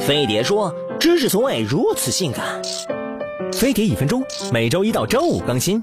飞碟说：“知识从未如此性感。”飞碟一分钟，每周一到周五更新。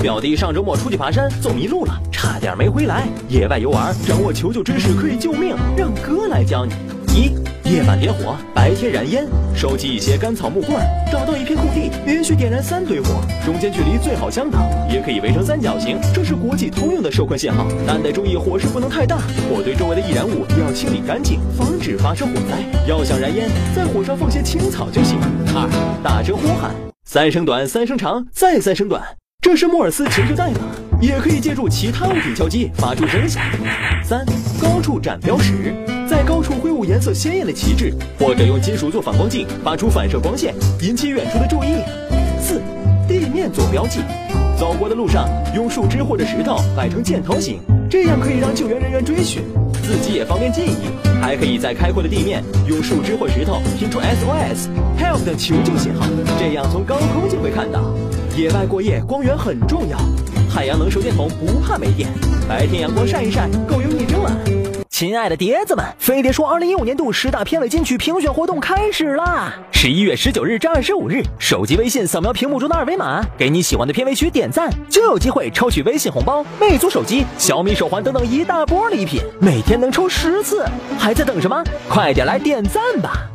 表弟上周末出去爬山，走迷路了，差点没回来。野外游玩，掌握求救知识可以救命，让哥来教你。一，夜晚点火，白天燃烟。收集一些干草木棍，找到一片空地，连续点燃三堆火，中间距离最好相等，也可以围成三角形，这是国际通用的受困信号。但得注意火势不能太大，火堆周围的易燃物要清理干净，防止发生火灾。要想燃烟，在火上放些青草就行。二，大声呼喊，三声短，三声长，再三声短。这是莫尔斯求救代码，也可以借助其他物体敲击发出声响。三，高处展标识，在高处挥舞颜色鲜艳的旗帜，或者用金属做反光镜，发出反射光线，引起远处的注意。四，地面做标记，走过的路上用树枝或者石头摆成箭头形，这样可以让救援人员追寻，自己也方便记忆。还可以在开阔的地面用树枝或石头拼出 SOS、Help 等求救信号，这样从高空就会看到。野外过夜，光源很重要。太阳能手电筒不怕没电，白天阳光晒一晒，够用一整晚。亲爱的碟子们，飞碟说二零一五年度十大片尾金曲评选活动开始啦！十一月十九日至二十五日，手机微信扫描屏幕中的二维码，给你喜欢的片尾曲点赞，就有机会抽取微信红包、魅族手机、小米手环等等一大波礼品，每天能抽十次，还在等什么？快点来点赞吧！